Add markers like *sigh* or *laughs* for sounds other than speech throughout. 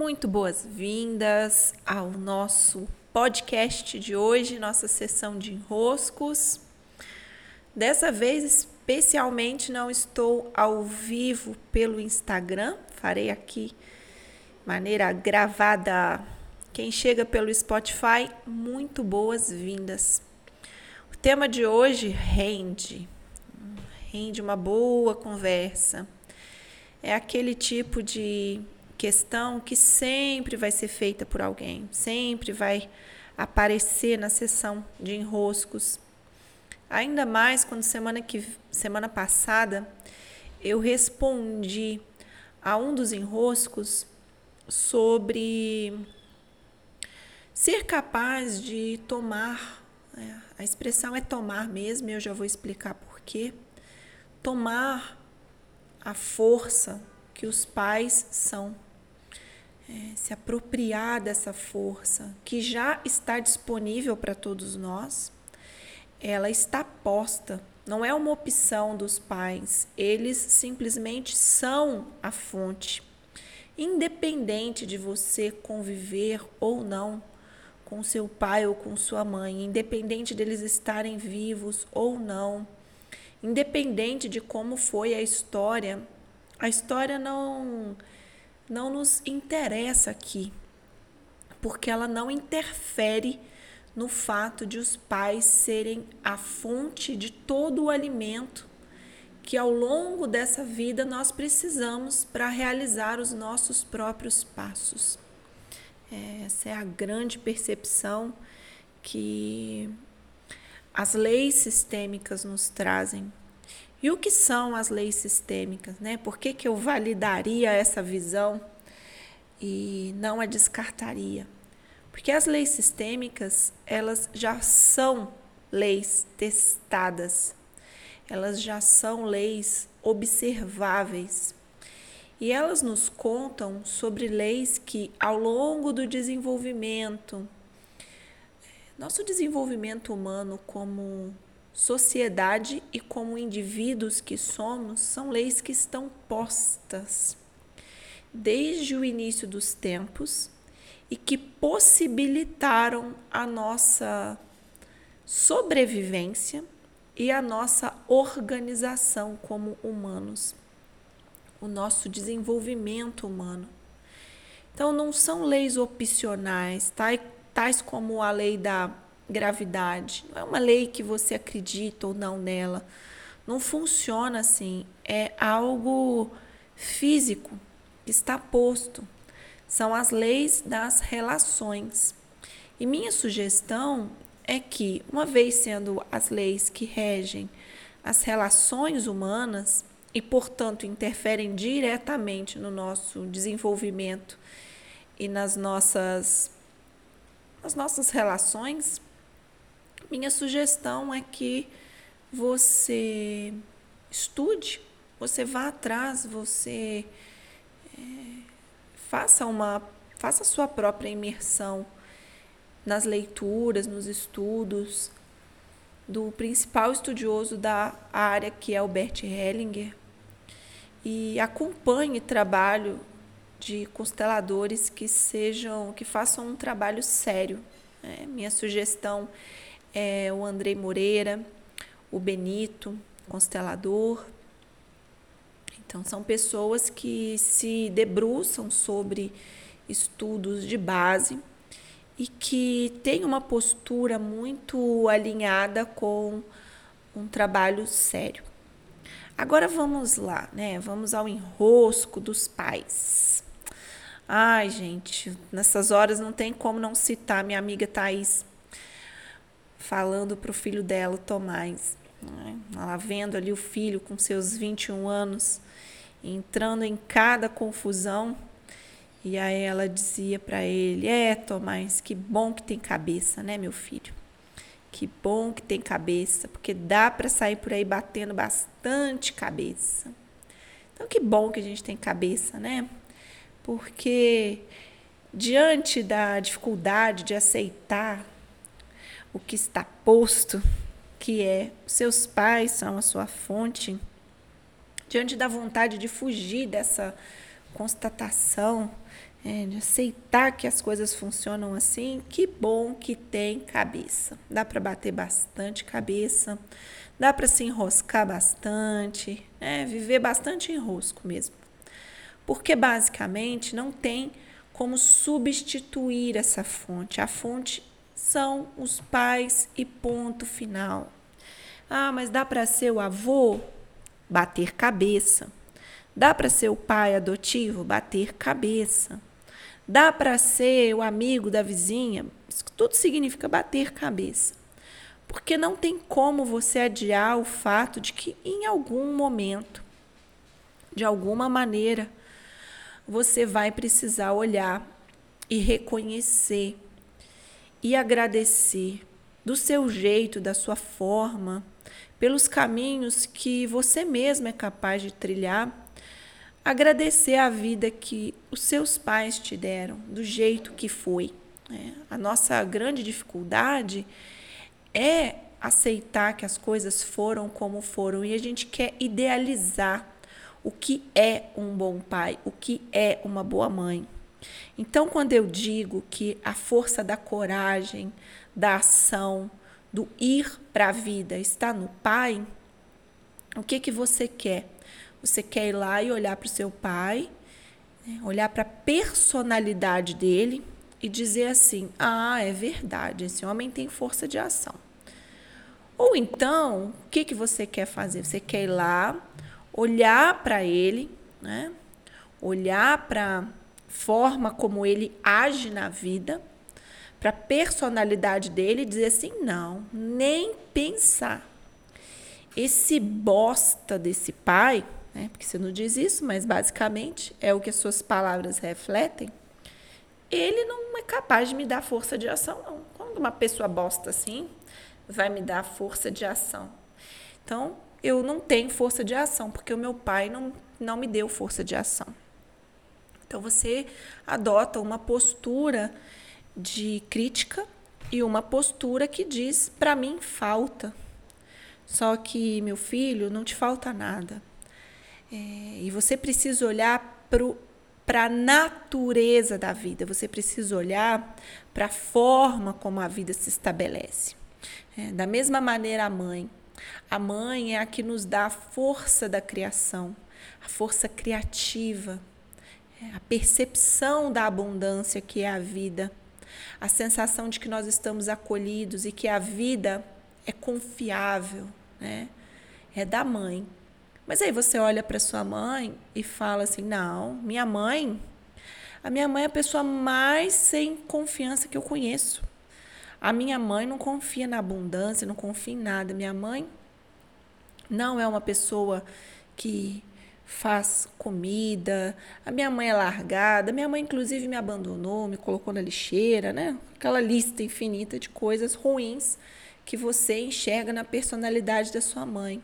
Muito boas-vindas ao nosso podcast de hoje, nossa sessão de enroscos. Dessa vez, especialmente, não estou ao vivo pelo Instagram, farei aqui maneira gravada. Quem chega pelo Spotify, muito boas-vindas. O tema de hoje rende, rende uma boa conversa. É aquele tipo de questão que sempre vai ser feita por alguém, sempre vai aparecer na sessão de enroscos. Ainda mais quando semana que semana passada eu respondi a um dos enroscos sobre ser capaz de tomar, é, a expressão é tomar mesmo, eu já vou explicar por quê. Tomar a força que os pais são é, se apropriar dessa força que já está disponível para todos nós, ela está posta. Não é uma opção dos pais, eles simplesmente são a fonte. Independente de você conviver ou não com seu pai ou com sua mãe, independente deles estarem vivos ou não, independente de como foi a história, a história não não nos interessa aqui, porque ela não interfere no fato de os pais serem a fonte de todo o alimento que ao longo dessa vida nós precisamos para realizar os nossos próprios passos. Essa é a grande percepção que as leis sistêmicas nos trazem e o que são as leis sistêmicas? Né? Por que, que eu validaria essa visão e não a descartaria? Porque as leis sistêmicas, elas já são leis testadas, elas já são leis observáveis. E elas nos contam sobre leis que, ao longo do desenvolvimento, nosso desenvolvimento humano como sociedade e como indivíduos que somos são leis que estão postas desde o início dos tempos e que possibilitaram a nossa sobrevivência e a nossa organização como humanos, o nosso desenvolvimento humano. Então, não são leis opcionais, tais como a lei da gravidade. Não é uma lei que você acredita ou não nela. Não funciona assim. É algo físico que está posto. São as leis das relações. E minha sugestão é que, uma vez sendo as leis que regem as relações humanas e, portanto, interferem diretamente no nosso desenvolvimento e nas nossas, nas nossas relações, minha sugestão é que você estude, você vá atrás, você é, faça uma faça a sua própria imersão nas leituras, nos estudos do principal estudioso da área que é o Bert Hellinger e acompanhe trabalho de consteladores que sejam que façam um trabalho sério. É, minha sugestão é, o Andrei Moreira, o Benito, constelador. Então, são pessoas que se debruçam sobre estudos de base e que têm uma postura muito alinhada com um trabalho sério. Agora vamos lá, né? Vamos ao enrosco dos pais. Ai, gente, nessas horas não tem como não citar minha amiga Thais falando para o filho dela, Tomás. Né? Ela vendo ali o filho com seus 21 anos, entrando em cada confusão. E aí ela dizia para ele: É, Tomás, que bom que tem cabeça, né, meu filho? Que bom que tem cabeça, porque dá para sair por aí batendo bastante cabeça. Então, que bom que a gente tem cabeça, né? Porque diante da dificuldade de aceitar o que está posto, que é seus pais são a sua fonte, diante da vontade de fugir dessa constatação, é, de aceitar que as coisas funcionam assim, que bom que tem cabeça. Dá para bater bastante cabeça, dá para se enroscar bastante, é, viver bastante enrosco mesmo. Porque basicamente não tem como substituir essa fonte. A fonte são os pais e ponto final. Ah, mas dá para ser o avô? Bater cabeça. Dá para ser o pai adotivo? Bater cabeça. Dá para ser o amigo da vizinha? Isso tudo significa bater cabeça. Porque não tem como você adiar o fato de que em algum momento, de alguma maneira, você vai precisar olhar e reconhecer e agradecer do seu jeito, da sua forma, pelos caminhos que você mesmo é capaz de trilhar, agradecer a vida que os seus pais te deram, do jeito que foi. É, a nossa grande dificuldade é aceitar que as coisas foram como foram e a gente quer idealizar o que é um bom pai, o que é uma boa mãe. Então, quando eu digo que a força da coragem, da ação, do ir para a vida está no pai, o que que você quer? Você quer ir lá e olhar para o seu pai, né? olhar para a personalidade dele e dizer assim: ah, é verdade, esse homem tem força de ação. Ou então, o que, que você quer fazer? Você quer ir lá, olhar para ele, né? olhar para forma como ele age na vida, para a personalidade dele dizer assim: não, nem pensar. Esse bosta desse pai, né, porque você não diz isso, mas basicamente é o que as suas palavras refletem, ele não é capaz de me dar força de ação, não. Quando uma pessoa bosta assim, vai me dar força de ação. Então, eu não tenho força de ação, porque o meu pai não, não me deu força de ação. Então você adota uma postura de crítica e uma postura que diz: para mim falta. Só que, meu filho, não te falta nada. É, e você precisa olhar para a natureza da vida, você precisa olhar para a forma como a vida se estabelece. É, da mesma maneira, a mãe. A mãe é a que nos dá a força da criação, a força criativa, a percepção da abundância que é a vida, a sensação de que nós estamos acolhidos e que a vida é confiável, né? É da mãe. Mas aí você olha para sua mãe e fala assim: "Não, minha mãe, a minha mãe é a pessoa mais sem confiança que eu conheço. A minha mãe não confia na abundância, não confia em nada. Minha mãe não é uma pessoa que faz comida. A minha mãe é largada. Minha mãe, inclusive, me abandonou, me colocou na lixeira, né? Aquela lista infinita de coisas ruins que você enxerga na personalidade da sua mãe.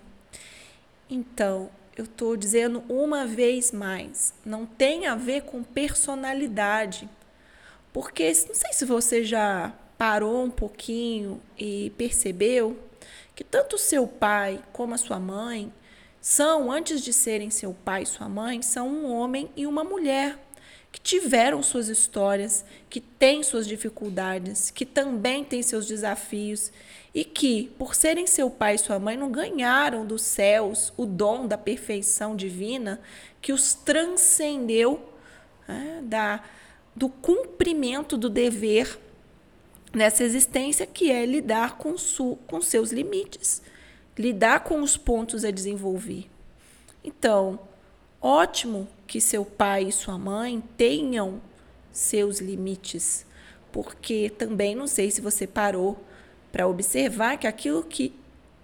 Então, eu estou dizendo uma vez mais, não tem a ver com personalidade. Porque não sei se você já parou um pouquinho e percebeu que tanto seu pai como a sua mãe são, antes de serem seu pai e sua mãe, são um homem e uma mulher que tiveram suas histórias, que têm suas dificuldades, que também têm seus desafios e que, por serem seu pai e sua mãe, não ganharam dos céus o dom da perfeição divina que os transcendeu né, da, do cumprimento do dever nessa existência, que é lidar com, su, com seus limites lidar com os pontos a desenvolver. Então, ótimo que seu pai e sua mãe tenham seus limites, porque também não sei se você parou para observar que aquilo que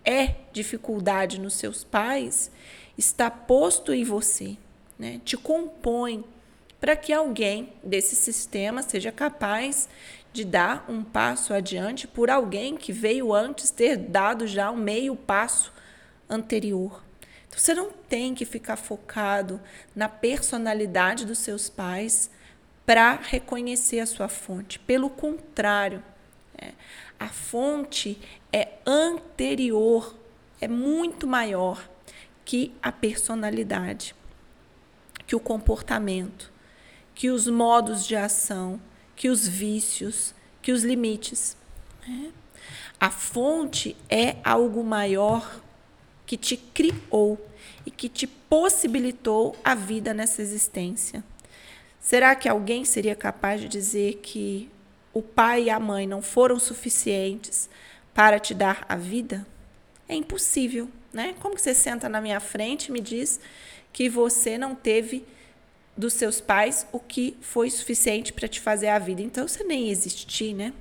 é dificuldade nos seus pais está posto em você, né? te compõe para que alguém desse sistema seja capaz de dar um passo adiante por alguém que veio antes ter dado já um meio passo anterior. Então, você não tem que ficar focado na personalidade dos seus pais para reconhecer a sua fonte. Pelo contrário, é, a fonte é anterior, é muito maior que a personalidade, que o comportamento, que os modos de ação, que os vícios, que os limites. Né? A fonte é algo maior que te criou e que te possibilitou a vida nessa existência. Será que alguém seria capaz de dizer que o pai e a mãe não foram suficientes para te dar a vida? É impossível, né? Como que você senta na minha frente e me diz que você não teve dos seus pais o que foi suficiente para te fazer a vida? Então você nem existir, né?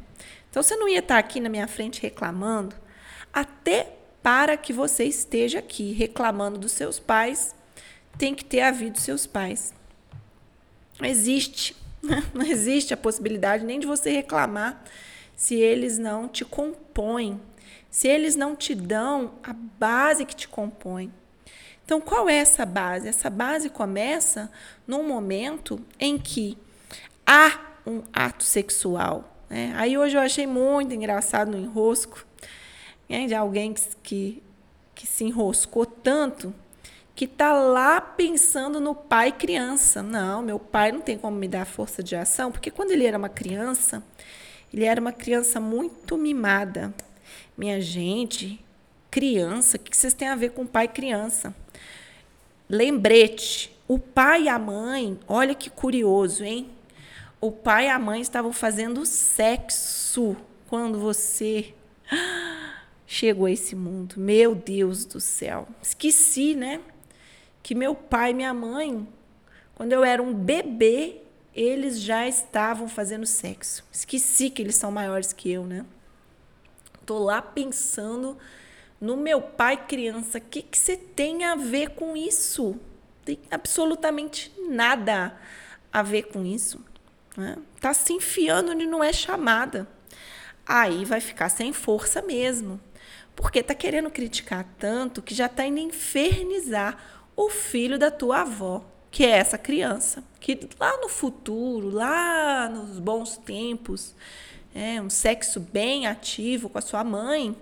Então você não ia estar aqui na minha frente reclamando, até para que você esteja aqui reclamando dos seus pais, tem que ter dos seus pais. Não existe, *laughs* não existe a possibilidade nem de você reclamar se eles não te compõem, se eles não te dão a base que te compõe. Então, qual é essa base? Essa base começa num momento em que há um ato sexual né? Aí hoje eu achei muito engraçado no enrosco né, de alguém que, que, que se enroscou tanto que tá lá pensando no pai criança. Não, meu pai não tem como me dar força de ação, porque quando ele era uma criança, ele era uma criança muito mimada. Minha gente, criança, o que vocês têm a ver com pai criança? Lembrete, o pai e a mãe, olha que curioso, hein? o pai e a mãe estavam fazendo sexo quando você *gasps* chegou a esse mundo. Meu Deus do céu. Esqueci, né? Que meu pai e minha mãe, quando eu era um bebê, eles já estavam fazendo sexo. Esqueci que eles são maiores que eu, né? Tô lá pensando no meu pai criança. O que, que você tem a ver com isso? Tem absolutamente nada a ver com isso. Né? Tá se enfiando onde não é chamada. Aí vai ficar sem força mesmo. Porque tá querendo criticar tanto que já tá indo infernizar o filho da tua avó, que é essa criança. Que lá no futuro, lá nos bons tempos, é, um sexo bem ativo com a sua mãe,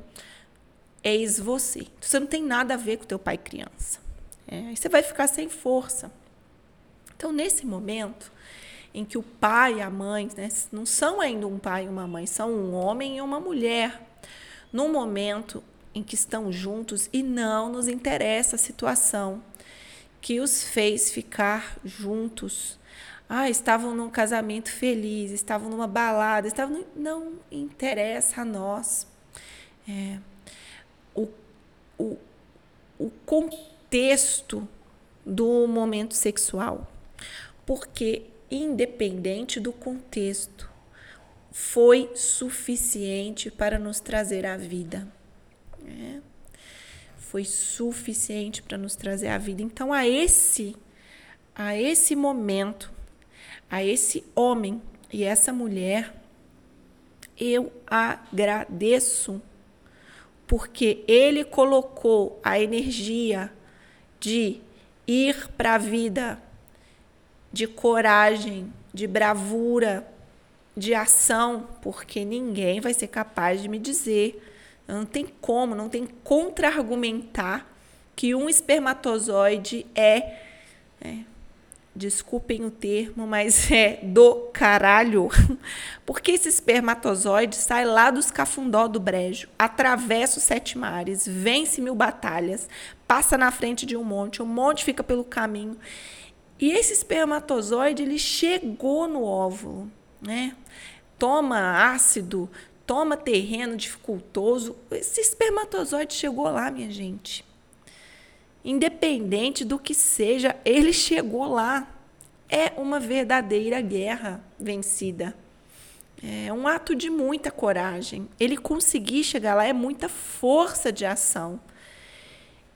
eis você. Você não tem nada a ver com teu pai criança. É, você vai ficar sem força. Então, nesse momento, em que o pai e a mãe né, não são ainda um pai e uma mãe, são um homem e uma mulher. No momento em que estão juntos e não nos interessa a situação que os fez ficar juntos. Ah, estavam num casamento feliz, estavam numa balada, estavam. Não interessa a nós. É, o, o contexto do momento sexual. Porque independente do contexto, foi suficiente para nos trazer a vida. É. Foi suficiente para nos trazer a vida. Então, a esse, a esse momento, a esse homem e essa mulher, eu agradeço, porque ele colocou a energia de ir para a vida de coragem, de bravura, de ação, porque ninguém vai ser capaz de me dizer, não tem como, não tem contra-argumentar que um espermatozoide é, é, desculpem o termo, mas *laughs* é do caralho, *laughs* porque esse espermatozoide sai lá dos cafundó do brejo, atravessa os sete mares, vence mil batalhas, passa na frente de um monte, um monte fica pelo caminho e esse espermatozoide ele chegou no óvulo, né? Toma ácido, toma terreno dificultoso. Esse espermatozoide chegou lá, minha gente. Independente do que seja, ele chegou lá. É uma verdadeira guerra vencida. É um ato de muita coragem. Ele conseguir chegar lá é muita força de ação.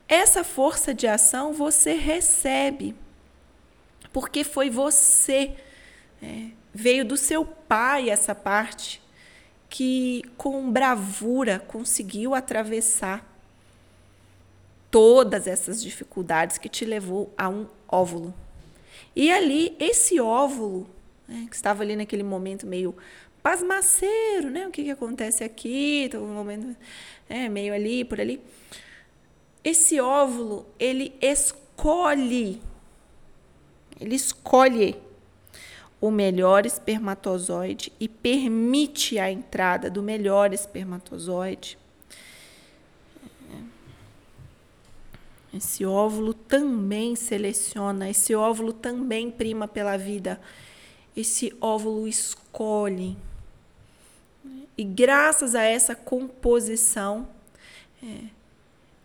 Essa força de ação você recebe porque foi você, é, veio do seu pai essa parte que com bravura conseguiu atravessar todas essas dificuldades que te levou a um óvulo. E ali, esse óvulo, né, que estava ali naquele momento meio pasmaceiro, né? O que, que acontece aqui? Todo um momento é, meio ali, por ali. Esse óvulo, ele escolhe ele escolhe o melhor espermatozoide e permite a entrada do melhor espermatozoide. Esse óvulo também seleciona, esse óvulo também prima pela vida. Esse óvulo escolhe. E graças a essa composição, é,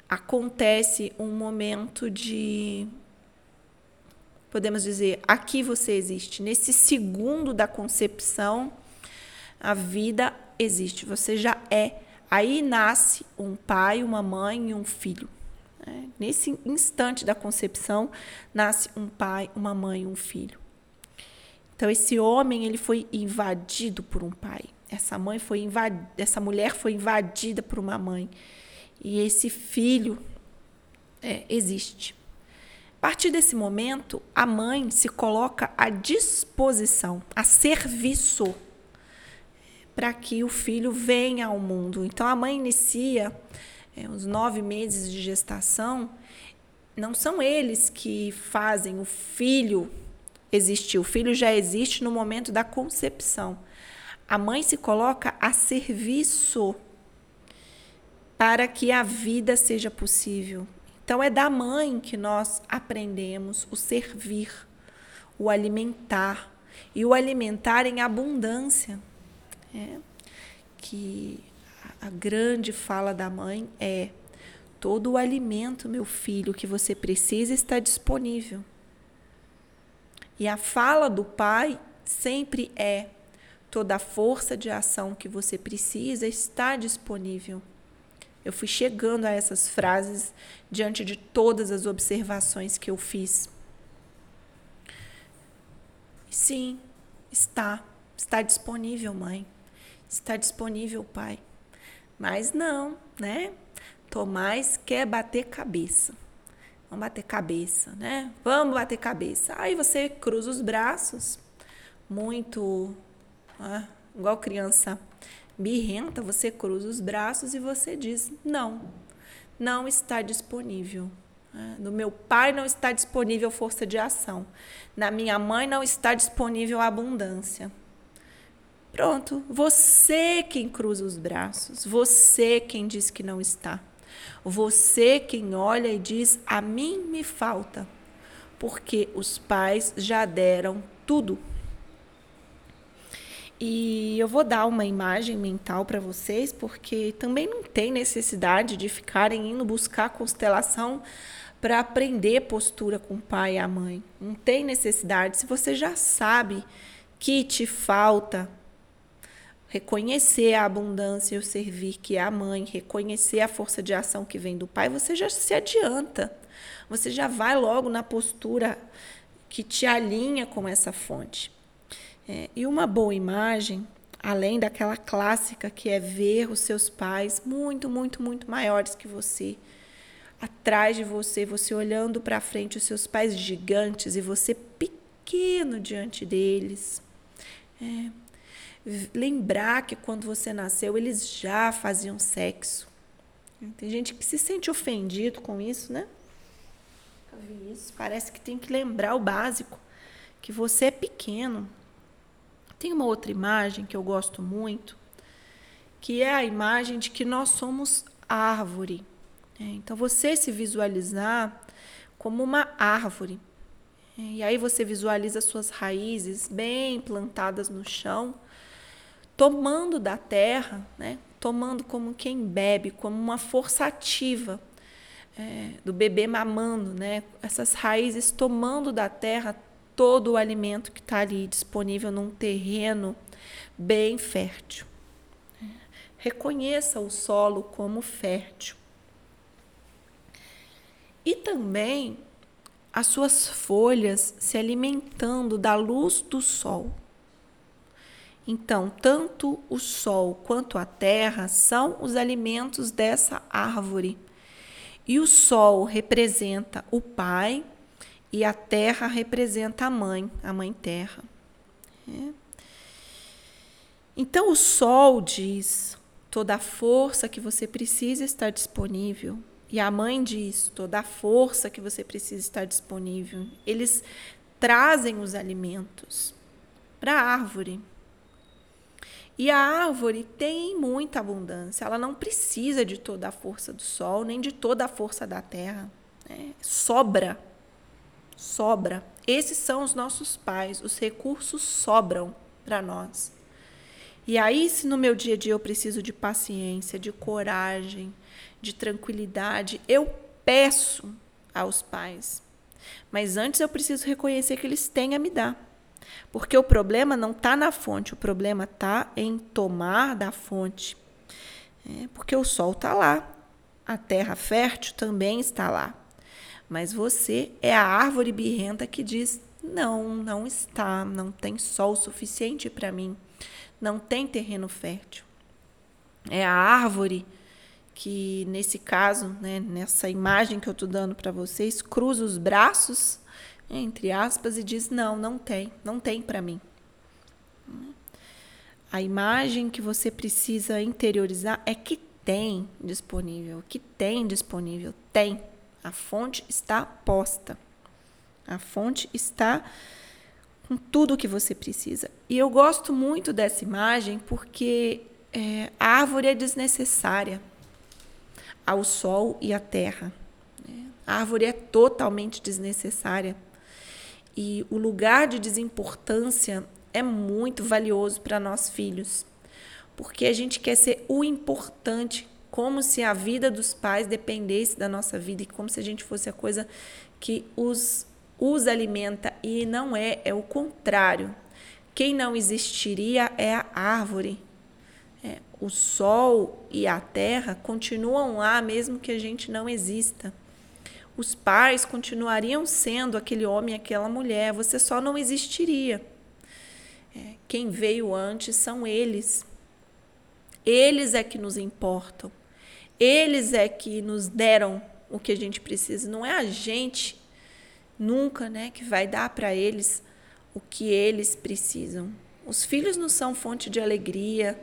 acontece um momento de. Podemos dizer, aqui você existe. Nesse segundo da concepção, a vida existe. Você já é. Aí nasce um pai, uma mãe e um filho. É, nesse instante da concepção, nasce um pai, uma mãe um filho. Então, esse homem ele foi invadido por um pai. Essa mãe foi invadida, essa mulher foi invadida por uma mãe. E esse filho é, existe. A partir desse momento, a mãe se coloca à disposição, a serviço, para que o filho venha ao mundo. Então, a mãe inicia é, os nove meses de gestação, não são eles que fazem o filho existir. O filho já existe no momento da concepção. A mãe se coloca a serviço para que a vida seja possível. Então, é da mãe que nós aprendemos o servir, o alimentar e o alimentar em abundância. É, que a grande fala da mãe é: todo o alimento, meu filho, que você precisa está disponível. E a fala do pai sempre é: toda a força de ação que você precisa está disponível. Eu fui chegando a essas frases diante de todas as observações que eu fiz. Sim, está. Está disponível, mãe. Está disponível, pai. Mas não, né? Tomás quer bater cabeça. Vamos bater cabeça, né? Vamos bater cabeça. Aí você cruza os braços, muito ah, igual criança birrenta, você cruza os braços e você diz: não, não está disponível. No meu pai não está disponível força de ação. Na minha mãe não está disponível abundância. Pronto, você quem cruza os braços, você quem diz que não está. Você quem olha e diz: a mim me falta, porque os pais já deram tudo. E eu vou dar uma imagem mental para vocês, porque também não tem necessidade de ficarem indo buscar constelação para aprender postura com o pai e a mãe. Não tem necessidade. Se você já sabe que te falta reconhecer a abundância e o servir que é a mãe, reconhecer a força de ação que vem do pai, você já se adianta. Você já vai logo na postura que te alinha com essa fonte. É, e uma boa imagem, além daquela clássica que é ver os seus pais muito, muito, muito maiores que você, atrás de você, você olhando para frente, os seus pais gigantes e você pequeno diante deles. É, lembrar que quando você nasceu eles já faziam sexo. Tem gente que se sente ofendido com isso, né? vi isso. Parece que tem que lembrar o básico, que você é pequeno. Tem uma outra imagem que eu gosto muito, que é a imagem de que nós somos árvore. É, então você se visualizar como uma árvore. É, e aí você visualiza suas raízes bem plantadas no chão tomando da terra, né? tomando como quem bebe, como uma força ativa é, do bebê mamando, né? essas raízes tomando da terra todo o alimento que está ali disponível num terreno bem fértil. Reconheça o solo como fértil. E também as suas folhas se alimentando da luz do sol. Então, tanto o sol quanto a terra são os alimentos dessa árvore. E o sol representa o pai e a terra representa a mãe, a mãe terra. É. Então, o sol diz: toda a força que você precisa está disponível. E a mãe diz: toda a força que você precisa está disponível. Eles trazem os alimentos. para a árvore. E a árvore tem muita abundância, ela não precisa de toda a força do sol, nem de toda a força da terra. Né? Sobra. Sobra. Esses são os nossos pais, os recursos sobram para nós. E aí, se no meu dia a dia eu preciso de paciência, de coragem, de tranquilidade, eu peço aos pais. Mas antes eu preciso reconhecer que eles têm a me dar. Porque o problema não está na fonte, o problema está em tomar da fonte. É, porque o sol está lá, a terra fértil também está lá. Mas você é a árvore birrenta que diz: não, não está, não tem sol suficiente para mim, não tem terreno fértil. É a árvore que, nesse caso, né, nessa imagem que eu estou dando para vocês, cruza os braços entre aspas, e diz: não, não tem, não tem para mim. A imagem que você precisa interiorizar é que tem disponível, que tem disponível, tem. A fonte está posta. A fonte está com tudo o que você precisa. E eu gosto muito dessa imagem porque é, a árvore é desnecessária ao sol e à terra. A árvore é totalmente desnecessária e o lugar de desimportância é muito valioso para nós filhos, porque a gente quer ser o importante, como se a vida dos pais dependesse da nossa vida e como se a gente fosse a coisa que os, os alimenta. E não é, é o contrário. Quem não existiria é a árvore. É, o sol e a terra continuam lá mesmo que a gente não exista os pais continuariam sendo aquele homem e aquela mulher, você só não existiria. É, quem veio antes são eles. Eles é que nos importam. Eles é que nos deram o que a gente precisa. Não é a gente nunca, né, que vai dar para eles o que eles precisam. Os filhos não são fonte de alegria.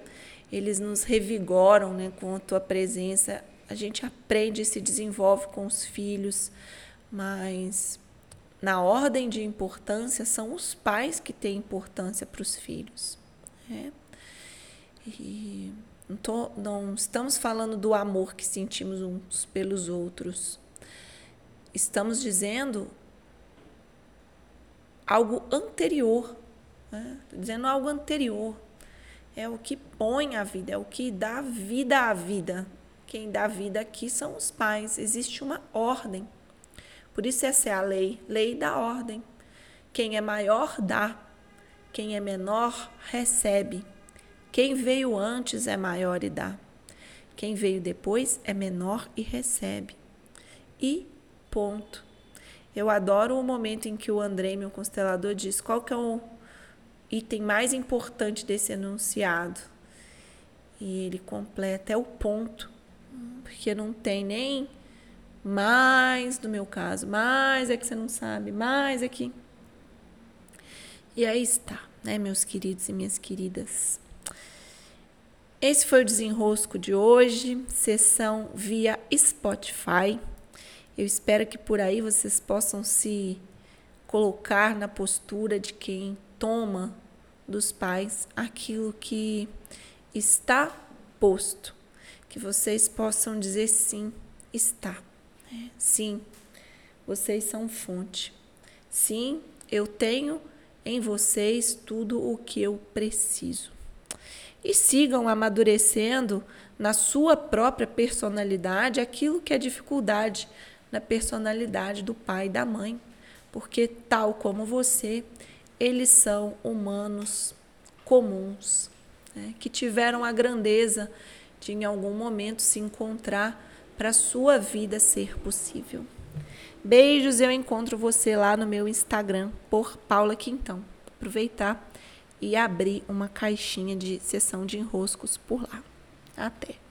Eles nos revigoram, né, com a tua presença a gente aprende e se desenvolve com os filhos, mas na ordem de importância são os pais que têm importância para os filhos. Né? E não, tô, não estamos falando do amor que sentimos uns pelos outros. Estamos dizendo algo anterior. Né? dizendo algo anterior. É o que põe a vida, é o que dá vida à vida. Quem dá vida aqui são os pais. Existe uma ordem. Por isso essa é a lei, lei da ordem. Quem é maior dá, quem é menor recebe. Quem veio antes é maior e dá. Quem veio depois é menor e recebe. E ponto. Eu adoro o momento em que o André, meu constelador, diz qual que é o item mais importante desse enunciado. E ele completa, é o ponto porque não tem nem mais no meu caso, mais é que você não sabe, mais é que. E aí está, né, meus queridos e minhas queridas. Esse foi o desenrosco de hoje, sessão via Spotify. Eu espero que por aí vocês possam se colocar na postura de quem toma dos pais aquilo que está posto que vocês possam dizer sim, está. Né? Sim, vocês são fonte. Sim, eu tenho em vocês tudo o que eu preciso. E sigam amadurecendo na sua própria personalidade aquilo que é dificuldade na personalidade do pai e da mãe, porque, tal como você, eles são humanos comuns, né? que tiveram a grandeza de em algum momento se encontrar para sua vida ser possível. Beijos, eu encontro você lá no meu Instagram por Paula Quintão. Aproveitar e abrir uma caixinha de sessão de enroscos por lá. Até!